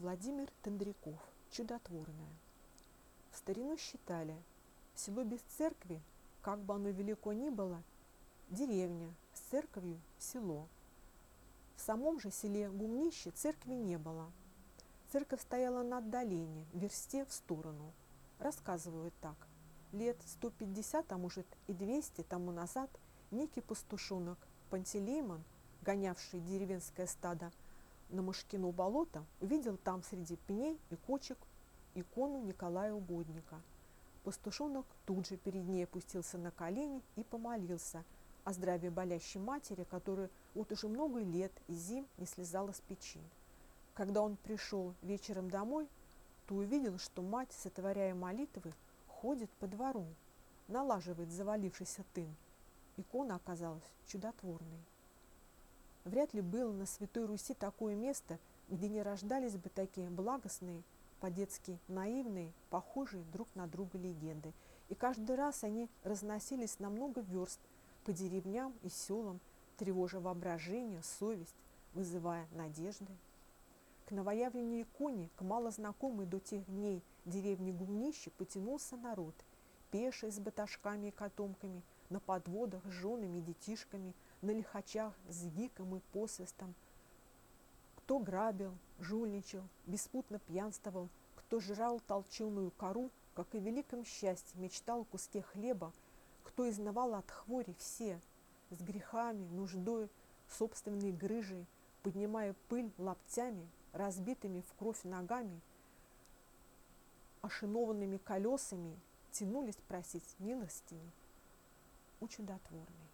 Владимир Тендряков. Чудотворное. В старину считали, село без церкви, как бы оно велико ни было, деревня, с церковью – село. В самом же селе Гумнище церкви не было. Церковь стояла на отдалении, в версте в сторону. Рассказывают так. Лет 150, а может и 200 тому назад некий пастушонок Пантелеймон, гонявший деревенское стадо на Мышкину болото, увидел там среди пней и кочек икону Николая Угодника. Пастушонок тут же перед ней опустился на колени и помолился о здравии болящей матери, которая вот уже много лет и зим не слезала с печи. Когда он пришел вечером домой, то увидел, что мать, сотворяя молитвы, ходит по двору, налаживает завалившийся тын. Икона оказалась чудотворной. Вряд ли было на Святой Руси такое место, где не рождались бы такие благостные, по-детски наивные, похожие друг на друга легенды. И каждый раз они разносились на много верст по деревням и селам, тревожа воображение, совесть, вызывая надежды. К новоявленной иконе, к малознакомой до тех дней деревне Гумнище потянулся народ, пеший с баташками и котомками, на подводах с женами и детишками – на лихачах с гиком и посвистом. Кто грабил, жульничал, беспутно пьянствовал, кто жрал толченую кору, как и в великом счастье мечтал куске хлеба, кто изнавал от хвори все, с грехами, нуждой, собственной грыжей, поднимая пыль лаптями, разбитыми в кровь ногами, ошинованными колесами, тянулись просить милостини у чудотворной.